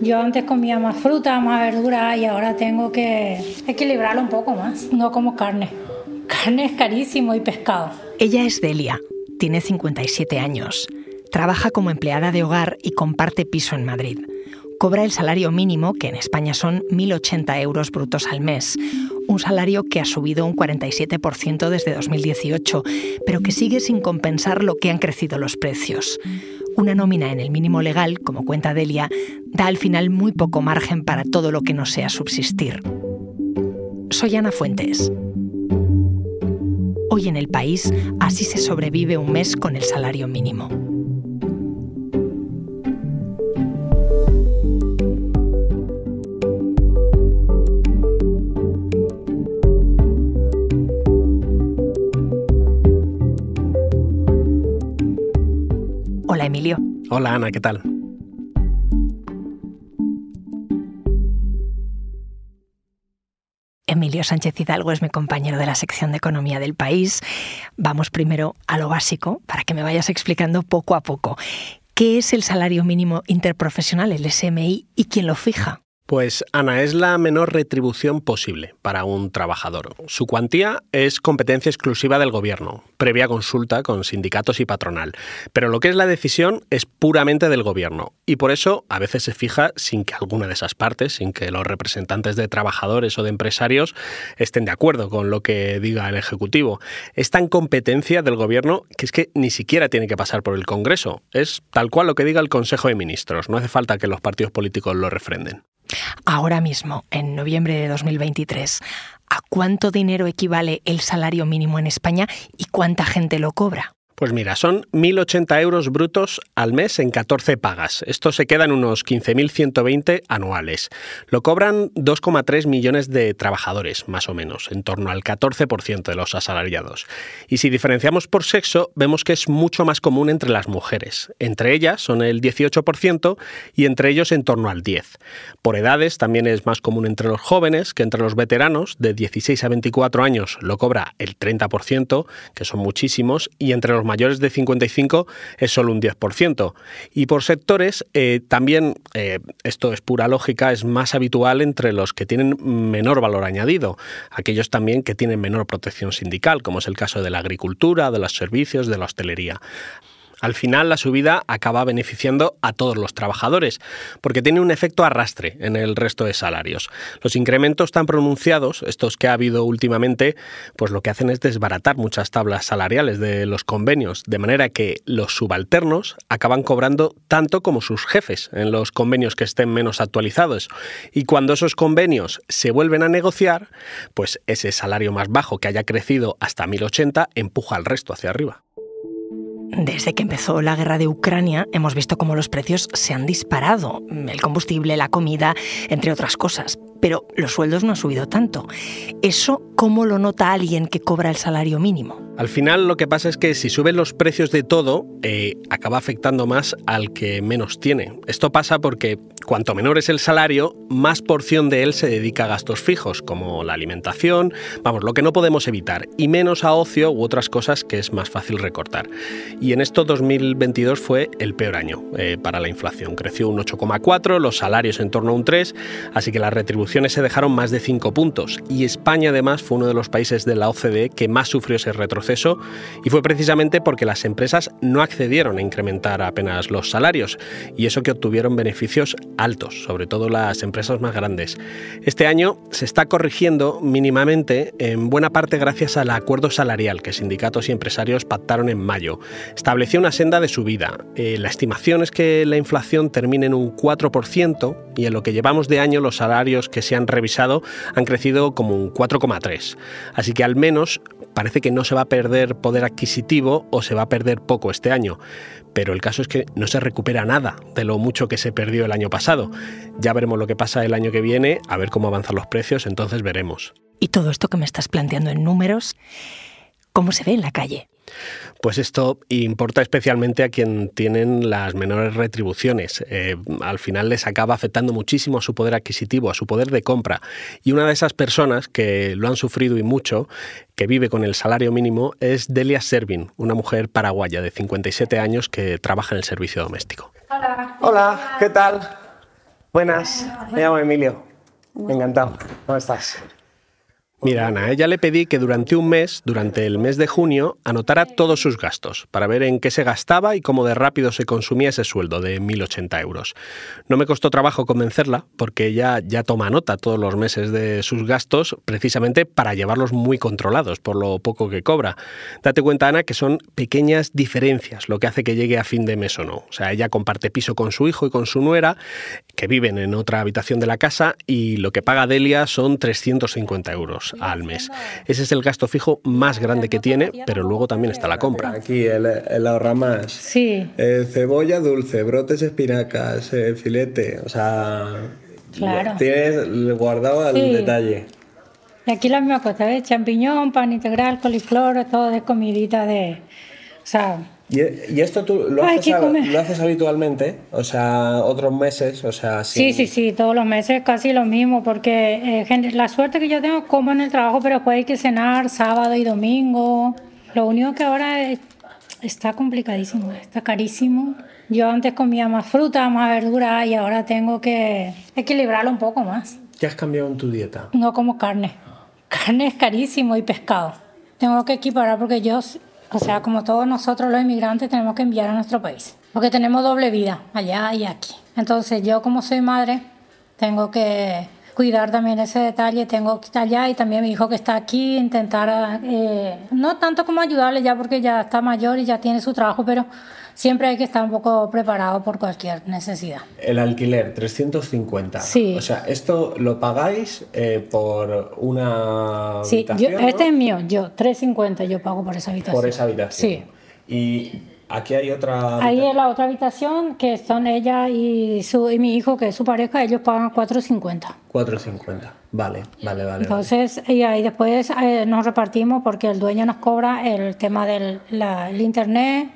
Yo antes comía más fruta, más verdura y ahora tengo que equilibrarlo un poco más. No como carne. Carne es carísimo y pescado. Ella es Delia, tiene 57 años. Trabaja como empleada de hogar y comparte piso en Madrid. Cobra el salario mínimo, que en España son 1.080 euros brutos al mes, un salario que ha subido un 47% desde 2018, pero que sigue sin compensar lo que han crecido los precios. Una nómina en el mínimo legal, como cuenta Delia, da al final muy poco margen para todo lo que no sea subsistir. Soy Ana Fuentes. Hoy en el país así se sobrevive un mes con el salario mínimo. Hola Ana, ¿qué tal? Emilio Sánchez Hidalgo es mi compañero de la sección de Economía del país. Vamos primero a lo básico para que me vayas explicando poco a poco. ¿Qué es el salario mínimo interprofesional, el SMI, y quién lo fija? Pues Ana, es la menor retribución posible para un trabajador. Su cuantía es competencia exclusiva del gobierno, previa consulta con sindicatos y patronal. Pero lo que es la decisión es puramente del gobierno y por eso a veces se fija sin que alguna de esas partes, sin que los representantes de trabajadores o de empresarios estén de acuerdo con lo que diga el Ejecutivo. Es tan competencia del gobierno que es que ni siquiera tiene que pasar por el Congreso. Es tal cual lo que diga el Consejo de Ministros. No hace falta que los partidos políticos lo refrenden. Ahora mismo, en noviembre de 2023, ¿a cuánto dinero equivale el salario mínimo en España y cuánta gente lo cobra? Pues mira, son 1.080 euros brutos al mes en 14 pagas. Esto se queda en unos 15.120 anuales. Lo cobran 2,3 millones de trabajadores, más o menos, en torno al 14% de los asalariados. Y si diferenciamos por sexo, vemos que es mucho más común entre las mujeres. Entre ellas son el 18% y entre ellos en torno al 10%. Por edades también es más común entre los jóvenes que entre los veteranos. De 16 a 24 años lo cobra el 30%, que son muchísimos, y entre los mayores de 55 es solo un 10%. Y por sectores, eh, también, eh, esto es pura lógica, es más habitual entre los que tienen menor valor añadido, aquellos también que tienen menor protección sindical, como es el caso de la agricultura, de los servicios, de la hostelería. Al final la subida acaba beneficiando a todos los trabajadores, porque tiene un efecto arrastre en el resto de salarios. Los incrementos tan pronunciados, estos que ha habido últimamente, pues lo que hacen es desbaratar muchas tablas salariales de los convenios, de manera que los subalternos acaban cobrando tanto como sus jefes en los convenios que estén menos actualizados. Y cuando esos convenios se vuelven a negociar, pues ese salario más bajo que haya crecido hasta 1080 empuja al resto hacia arriba. Desde que empezó la guerra de Ucrania hemos visto cómo los precios se han disparado, el combustible, la comida, entre otras cosas, pero los sueldos no han subido tanto. ¿Eso cómo lo nota alguien que cobra el salario mínimo? Al final lo que pasa es que si suben los precios de todo, eh, acaba afectando más al que menos tiene. Esto pasa porque cuanto menor es el salario, más porción de él se dedica a gastos fijos, como la alimentación, vamos, lo que no podemos evitar, y menos a ocio u otras cosas que es más fácil recortar. Y en esto 2022 fue el peor año eh, para la inflación. Creció un 8,4, los salarios en torno a un 3, así que las retribuciones se dejaron más de 5 puntos. Y España además fue uno de los países de la OCDE que más sufrió ese retroceso y fue precisamente porque las empresas no accedieron a incrementar apenas los salarios y eso que obtuvieron beneficios altos, sobre todo las empresas más grandes. Este año se está corrigiendo mínimamente en buena parte gracias al acuerdo salarial que sindicatos y empresarios pactaron en mayo. Estableció una senda de subida. Eh, la estimación es que la inflación termine en un 4% y en lo que llevamos de año los salarios que se han revisado han crecido como un 4,3. Así que al menos parece que no se va a perder poder adquisitivo o se va a perder poco este año. Pero el caso es que no se recupera nada de lo mucho que se perdió el año pasado. Ya veremos lo que pasa el año que viene, a ver cómo avanzan los precios, entonces veremos. Y todo esto que me estás planteando en números, ¿cómo se ve en la calle? Pues esto importa especialmente a quien tienen las menores retribuciones. Eh, al final les acaba afectando muchísimo a su poder adquisitivo, a su poder de compra. Y una de esas personas que lo han sufrido y mucho, que vive con el salario mínimo, es Delia Servin, una mujer paraguaya de 57 años que trabaja en el servicio doméstico. Hola. Hola, ¿qué tal? Buenas, me llamo Emilio. Encantado. ¿Cómo estás? Mira, Ana, a ella le pedí que durante un mes, durante el mes de junio, anotara todos sus gastos, para ver en qué se gastaba y cómo de rápido se consumía ese sueldo de 1.080 euros. No me costó trabajo convencerla, porque ella ya toma nota todos los meses de sus gastos, precisamente para llevarlos muy controlados por lo poco que cobra. Date cuenta, Ana, que son pequeñas diferencias lo que hace que llegue a fin de mes o no. O sea, ella comparte piso con su hijo y con su nuera, que viven en otra habitación de la casa, y lo que paga Delia son 350 euros al mes. Ese es el gasto fijo más grande que tiene, pero luego también está la compra. Aquí el, el ahorramás. Sí. Eh, cebolla dulce, brotes espinacas, eh, filete, o sea... Claro. Tienes guardado al Sí. detalle. Y aquí la misma cosa, ¿ves? Champiñón, pan integral, coliflor, todo de comidita de... O sea, ¿Y, y esto tú lo Ay, haces, ¿qué a- comer? lo haces habitualmente? O sea, otros meses, o sea... sí, sin- sí, sí, todos los meses casi lo mismo, porque eh, gente- la suerte que yo tengo, como en el trabajo, pero después hay que cenar sábado y domingo. Lo único que ahora es- está complicadísimo, está carísimo. Yo antes comía más fruta, más verdura y ahora tengo que equilibrarlo un poco más. ¿Qué has cambiado en tu dieta? No como carne. Carne es carísimo y pescado. Tengo que equiparar porque yo, o sea, como todos nosotros los inmigrantes, tenemos que enviar a nuestro país. Porque tenemos doble vida, allá y aquí. Entonces yo como soy madre, tengo que cuidar también ese detalle. Tengo que estar allá y también mi hijo que está aquí, intentar, eh, no tanto como ayudarle ya porque ya está mayor y ya tiene su trabajo, pero siempre hay que estar un poco preparado por cualquier necesidad. El alquiler, 350. Sí. O sea, esto lo pagáis eh, por una Sí, yo- este es mío, yo, 3.50 yo pago por esa habitación. Por esa habitación. Sí. Y aquí hay otra... Ahí en la otra habitación, que son ella y, su, y mi hijo, que es su pareja, ellos pagan 4.50. 450. Vale, vale, vale. vale. Entonces, y ahí después eh, nos repartimos porque el dueño nos cobra el tema del la- el internet,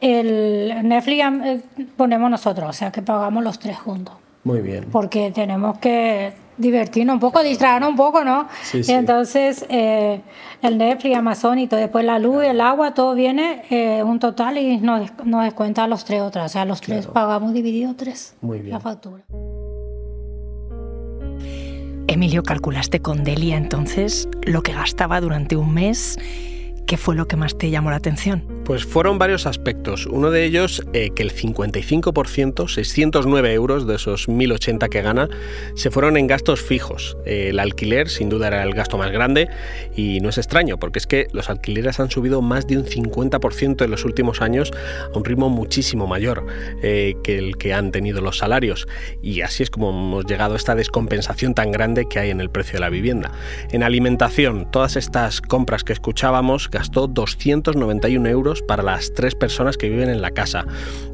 el Netflix eh, ponemos nosotros, o sea que pagamos los tres juntos. Muy bien. porque tenemos que divertirnos un poco, distraernos un poco, ¿no? Sí, sí. Entonces, eh, el Netflix, Amazon y todo, después la luz, el agua, todo viene eh, un total y nos, nos descuenta los tres otras. O sea, los tres pagamos dividido tres Muy bien. la factura. Emilio, calculaste con Delia entonces lo que gastaba durante un mes. ¿Qué fue lo que más te llamó la atención? Pues fueron varios aspectos. Uno de ellos, eh, que el 55%, 609 euros de esos 1.080 que gana, se fueron en gastos fijos. Eh, el alquiler, sin duda, era el gasto más grande y no es extraño, porque es que los alquileres han subido más de un 50% en los últimos años a un ritmo muchísimo mayor eh, que el que han tenido los salarios. Y así es como hemos llegado a esta descompensación tan grande que hay en el precio de la vivienda. En alimentación, todas estas compras que escuchábamos gastó 291 euros para las tres personas que viven en la casa.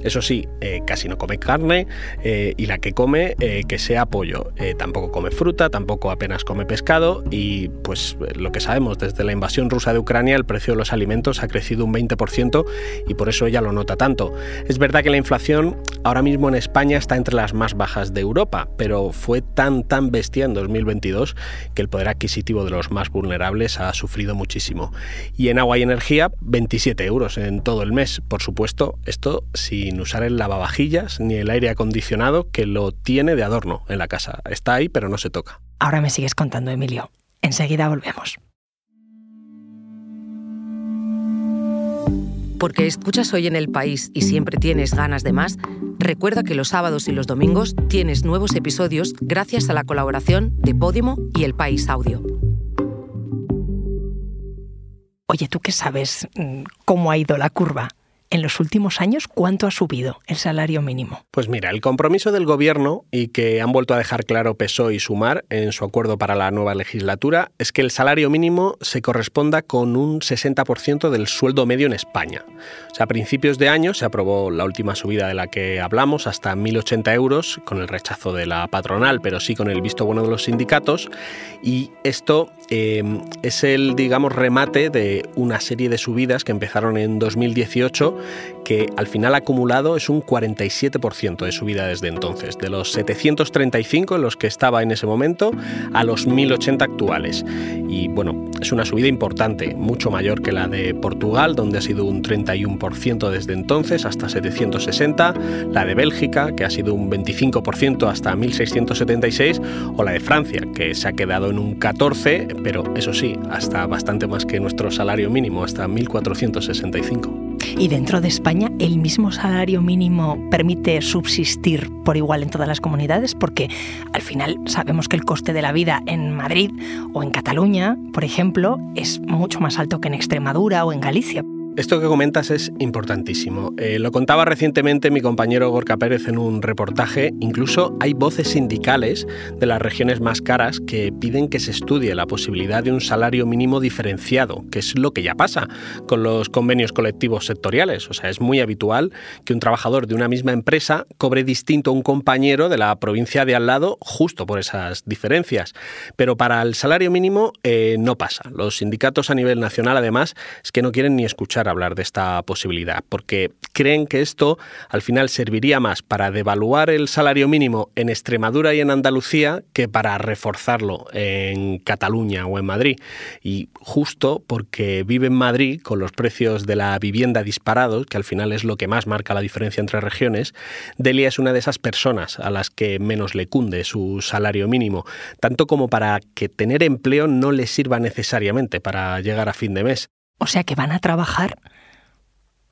Eso sí, eh, casi no come carne eh, y la que come eh, que sea pollo. Tampoco come fruta, tampoco apenas come pescado y pues lo que sabemos desde la invasión rusa de Ucrania el precio de los alimentos ha crecido un 20% y por eso ella lo nota tanto. Es verdad que la inflación ahora mismo en España está entre las más bajas de Europa, pero fue tan tan bestia en 2022 que el poder adquisitivo de los más vulnerables ha sufrido muchísimo. Y en agua y energía 27 euros en todo el mes. Por supuesto, esto sin usar el lavavajillas ni el aire acondicionado que lo tiene de adorno en la casa. Está ahí, pero no se toca. Ahora me sigues contando, Emilio. Enseguida volvemos. Porque escuchas hoy en el país y siempre tienes ganas de más, recuerda que los sábados y los domingos tienes nuevos episodios gracias a la colaboración de Podimo y El País Audio. Oye, ¿tú qué sabes mm, cómo ha ido la curva? En los últimos años, ¿cuánto ha subido el salario mínimo? Pues mira, el compromiso del gobierno y que han vuelto a dejar claro PSOE y Sumar en su acuerdo para la nueva legislatura es que el salario mínimo se corresponda con un 60% del sueldo medio en España. O sea, a principios de año se aprobó la última subida de la que hablamos hasta 1.080 euros con el rechazo de la patronal, pero sí con el visto bueno de los sindicatos. Y esto eh, es el, digamos, remate de una serie de subidas que empezaron en 2018 que al final acumulado es un 47% de subida desde entonces, de los 735 en los que estaba en ese momento a los 1080 actuales. Y bueno, es una subida importante, mucho mayor que la de Portugal, donde ha sido un 31% desde entonces hasta 760, la de Bélgica, que ha sido un 25% hasta 1676, o la de Francia, que se ha quedado en un 14%, pero eso sí, hasta bastante más que nuestro salario mínimo, hasta 1465. Y dentro de España, ¿el mismo salario mínimo permite subsistir por igual en todas las comunidades? Porque al final sabemos que el coste de la vida en Madrid o en Cataluña, por ejemplo, es mucho más alto que en Extremadura o en Galicia. Esto que comentas es importantísimo. Eh, lo contaba recientemente mi compañero Gorka Pérez en un reportaje. Incluso hay voces sindicales de las regiones más caras que piden que se estudie la posibilidad de un salario mínimo diferenciado, que es lo que ya pasa con los convenios colectivos sectoriales. O sea, es muy habitual que un trabajador de una misma empresa cobre distinto a un compañero de la provincia de al lado justo por esas diferencias. Pero para el salario mínimo eh, no pasa. Los sindicatos a nivel nacional, además, es que no quieren ni escuchar hablar de esta posibilidad, porque creen que esto al final serviría más para devaluar el salario mínimo en Extremadura y en Andalucía que para reforzarlo en Cataluña o en Madrid. Y justo porque vive en Madrid con los precios de la vivienda disparados, que al final es lo que más marca la diferencia entre regiones, Delia es una de esas personas a las que menos le cunde su salario mínimo, tanto como para que tener empleo no le sirva necesariamente para llegar a fin de mes. O sea que van a trabajar,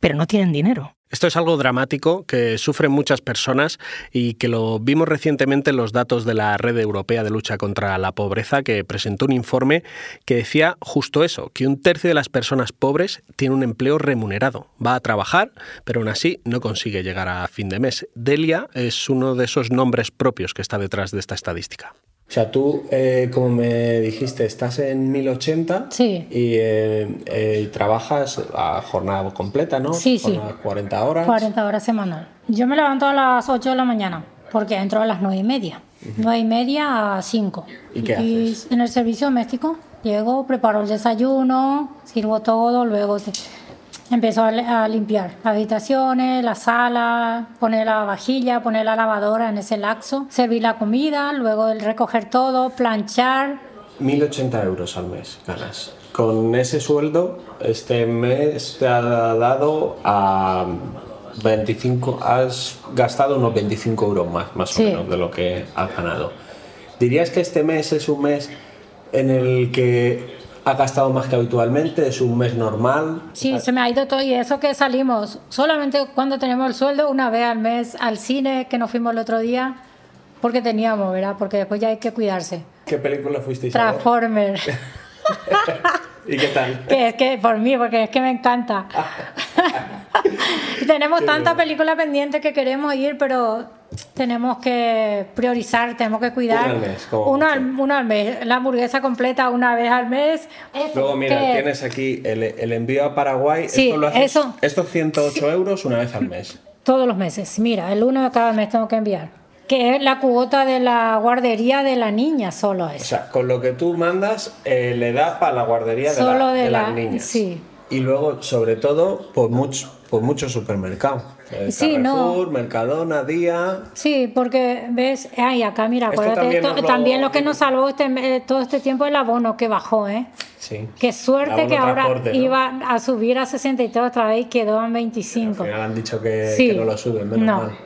pero no tienen dinero. Esto es algo dramático que sufren muchas personas y que lo vimos recientemente en los datos de la Red Europea de Lucha contra la Pobreza, que presentó un informe que decía justo eso, que un tercio de las personas pobres tiene un empleo remunerado. Va a trabajar, pero aún así no consigue llegar a fin de mes. Delia es uno de esos nombres propios que está detrás de esta estadística. O sea, tú, eh, como me dijiste, estás en 1080 Sí. y eh, eh, trabajas a jornada completa, ¿no? Sí, sí. Jornada 40 horas. 40 horas semanal. Yo me levanto a las 8 de la mañana porque entro a las 9 y media. 9 y media a 5. ¿Y qué haces? En el servicio doméstico llego, preparo el desayuno, sirvo todo, luego empiezo a, li- a limpiar las habitaciones, la sala, poner la vajilla, poner la lavadora en ese laxo, servir la comida, luego el recoger todo, planchar. 1080 euros al mes ganas. Con ese sueldo, este mes te ha dado a 25, has gastado unos 25 euros más, más Sí. o menos, de lo que has ganado. ¿Dirías que este mes es un mes en el que has gastado más que habitualmente? ¿Es un mes normal? Sí, se me ha ido todo y eso que salimos solamente cuando tenemos el sueldo, una vez al mes al cine que nos fuimos el otro día, porque teníamos, ¿verdad? Porque después ya hay que cuidarse. ¿Qué película fuisteis? Transformer. ¿Y qué tal? que es que por mí, porque es que me encanta. Tenemos tantas películas pendientes que queremos ir, pero tenemos que priorizar, tenemos que cuidar. Una al mes, al, mucho. una al mes. La hamburguesa completa una vez al mes. Luego, mira, Que- tienes aquí el, el envío a Paraguay. Sí, esto lo haces, eso. Estos 108 euros una vez al mes. Todos los meses. Mira, el uno de cada mes tengo que enviar. Que es la cuota de la guardería de la niña, solo O es. sea, con lo que tú mandas, eh, le da para la guardería de, Solo la- de de la- las niñas. sí. Y luego, sobre todo, por mucho, por muchos supermercados. Eh, Sí, no. Mercadona, Día. Sí, porque ves, ay, acá mira, Esto acuérdate, también to- nos lo- también lo que nos salvó este, me- todo este tiempo el abono que bajó, ¿eh? Sí. Qué suerte que ahora iba a subir a 63 otra vez y quedó en Al 25. final han dicho que, Sí. que no lo suben, menos No. mal.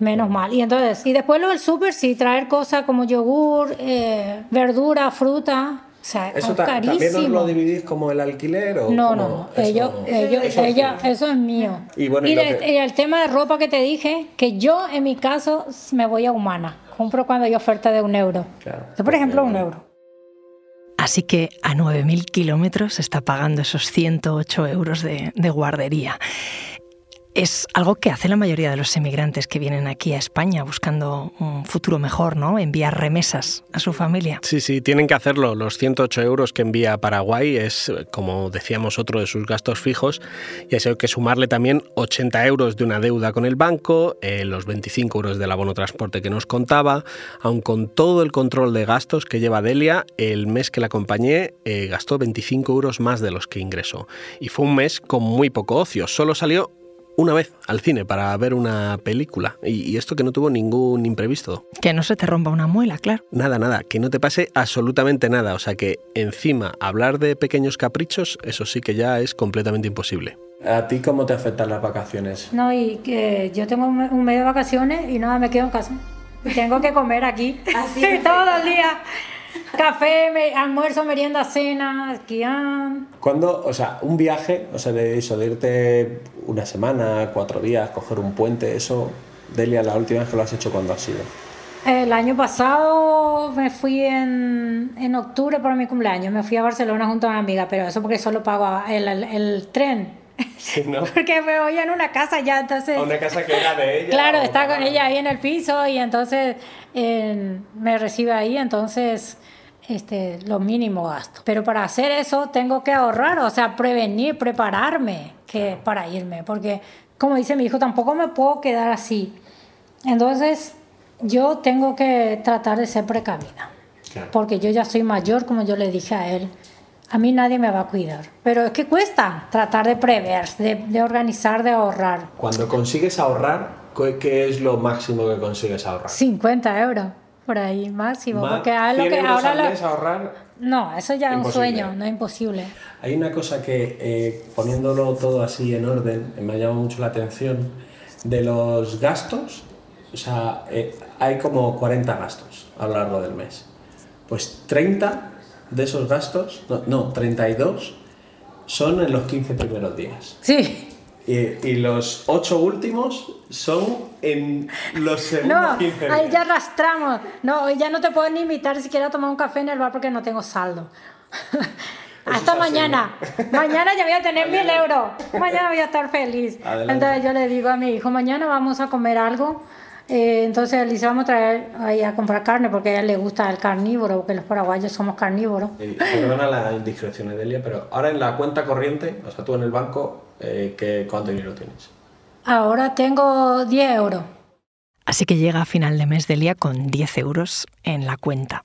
Menos mal. Y entonces, y después lo del súper, sí, traer cosas como yogur, eh, verdura, fruta. O sea, ¿Eso es ta- también carísimo. lo dividís como el alquiler? O No, no, Eso- ellos, ellos, eso ella, sí. eso es mío. Y bueno, y y, lo de- que- y el tema de ropa que te dije, que yo en mi caso me voy a humana. Compro cuando hay oferta de un euro. Claro, Yo, por ejemplo, un euro. Así que a 9.000 kilómetros está pagando esos 108 euros de, de guardería. Es algo que hace la mayoría de los emigrantes que vienen aquí a España buscando un futuro mejor, ¿no? Enviar remesas a su familia. Sí, sí, tienen que hacerlo. Los 108 euros que envía a Paraguay es, como decíamos, otro de sus gastos fijos. Y eso hay que sumarle también 80 euros de una deuda con el banco, eh, los 25 euros del abono transporte que nos contaba. Aun con todo el control de gastos que lleva Delia, el mes que la acompañé eh, gastó 25 euros más de los que ingresó. Y fue un mes con muy poco ocio. Solo salió una vez al cine para ver una película. Y, esto que no tuvo ningún imprevisto. Que no se te rompa una muela, claro. Nada, nada, que no te pase absolutamente nada. O sea que encima hablar de pequeños caprichos, eso sí que ya es completamente imposible. ¿A ti cómo te afectan las vacaciones? No, y que yo tengo un mes de vacaciones y nada, me quedo en casa. Tengo que comer aquí Así todo el día. Café, almuerzo, merienda, cena, esquiar. ¿Cuándo, o sea, un viaje, o sea, de eso, de irte una semana, cuatro días, coger un puente, eso, Delia, la última vez que lo has hecho, ¿cuándo ha sido? El año pasado me fui en, en octubre por mi cumpleaños, me fui a Barcelona junto a una amiga, pero eso porque solo pago el, el tren Porque me voy en una casa ya, entonces... Una casa que era de ella. Claro, está con ella ahí en el piso y entonces me recibe ahí, entonces este, lo mínimo gasto. Pero para hacer eso tengo que ahorrar, o sea, prevenir, prepararme que para irme, porque como dice mi hijo, tampoco me puedo quedar así. Entonces yo tengo que tratar de ser precavida, porque yo ya soy mayor, como yo le dije a él a mí nadie me va a cuidar. Pero es que cuesta tratar de prever, de, organizar, de ahorrar. Cuando consigues ahorrar, ¿qué es lo máximo que consigues ahorrar? 50 euros, por ahí, máximo. porque lo que ahora ahorrar? No, eso ya es un sueño, no es imposible. Hay una cosa que, eh, poniéndolo todo así en orden, me ha llamado mucho la atención, de los gastos, o sea, eh, hay como 40 gastos a lo largo del mes. Pues 30 de esos gastos, no, 32, son en los 15 primeros días. Sí. Y, los 8 últimos son en los segundos 15 días. Ahí ya arrastramos. No, ya no te puedo ni invitar siquiera a tomar un café en el bar porque no tengo saldo. Hasta mañana. mañana ya voy a tener mil euros. Mañana voy a estar feliz. Entonces yo le digo a mi hijo, mañana vamos a comer algo eh, entonces le vamos a traer ahí a comprar carne porque a ella le gusta el carnívoro, porque los paraguayos somos carnívoros. perdona la indiscreción, Edelia, pero ahora en la cuenta corriente, o sea, tú en el banco, eh, ¿qué, ¿cuánto dinero tienes? Ahora tengo 10 euros. Así que llega a final de mes, Delia, con 10 euros en la cuenta.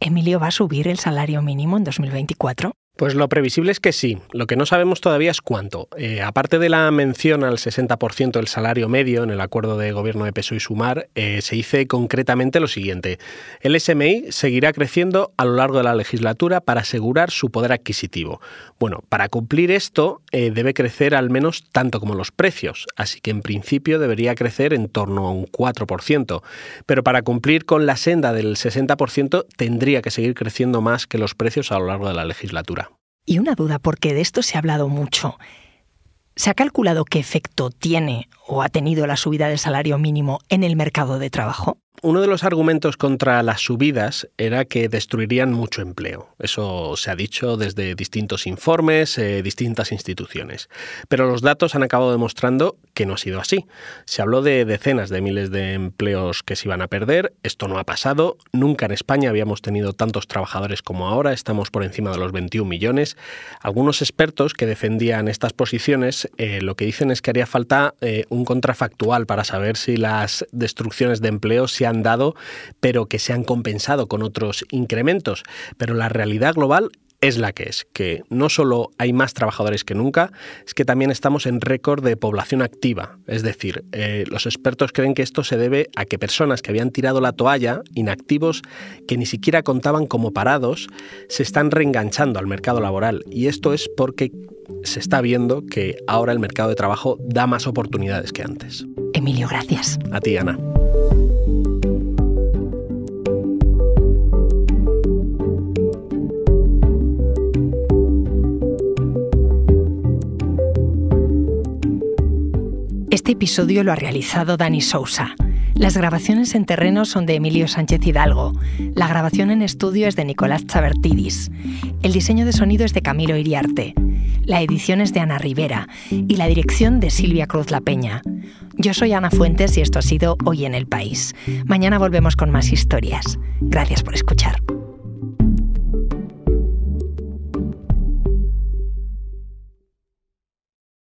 ¿Emilio va a subir el salario mínimo en 2024? Pues lo previsible es que sí. Lo que no sabemos todavía es cuánto. Eh, aparte de la mención al 60% del salario medio en el acuerdo de gobierno de PSOE y Sumar, eh, se dice concretamente lo siguiente. El SMI seguirá creciendo a lo largo de la legislatura para asegurar su poder adquisitivo. Bueno, para cumplir esto eh, debe crecer al menos tanto como los precios, así que en principio debería crecer en torno a un 4%. Pero para cumplir con la senda del 60% tendría que seguir creciendo más que los precios a lo largo de la legislatura. Y una duda, porque de esto se ha hablado mucho. ¿Se ha calculado qué efecto tiene o ha tenido la subida del salario mínimo en el mercado de trabajo? Uno de los argumentos contra las subidas era que destruirían mucho empleo. Eso se ha dicho desde distintos informes, eh, distintas instituciones. Pero los datos han acabado demostrando que no ha sido así. Se habló de decenas de miles de empleos que se iban a perder. Esto no ha pasado. Nunca en España habíamos tenido tantos trabajadores como ahora. Estamos por encima de los 21 millones. Algunos expertos que defendían estas posiciones eh, lo que dicen es que haría falta eh, un contrafactual para saber si las destrucciones de empleo se han dado, pero que se han compensado con otros incrementos. Pero la realidad global es la que es, que no solo hay más trabajadores que nunca, es que también estamos en récord de población activa. Es decir, eh, los expertos creen que esto se debe a que personas que habían tirado la toalla, inactivos, que ni siquiera contaban como parados, se están reenganchando al mercado laboral. Y esto es porque se está viendo que ahora el mercado de trabajo da más oportunidades que antes. Emilio, gracias. A ti, Ana. Este episodio lo ha realizado Dani Sousa. Las grabaciones en terreno son de Emilio Sánchez Hidalgo. La grabación en estudio es de Nicolás Chabertidis. El diseño de sonido es de Camilo Iriarte. La edición es de Ana Rivera y la dirección de Silvia Cruz La Peña. Yo soy Ana Fuentes y esto ha sido Hoy en el País. Mañana volvemos con más historias. Gracias por escuchar.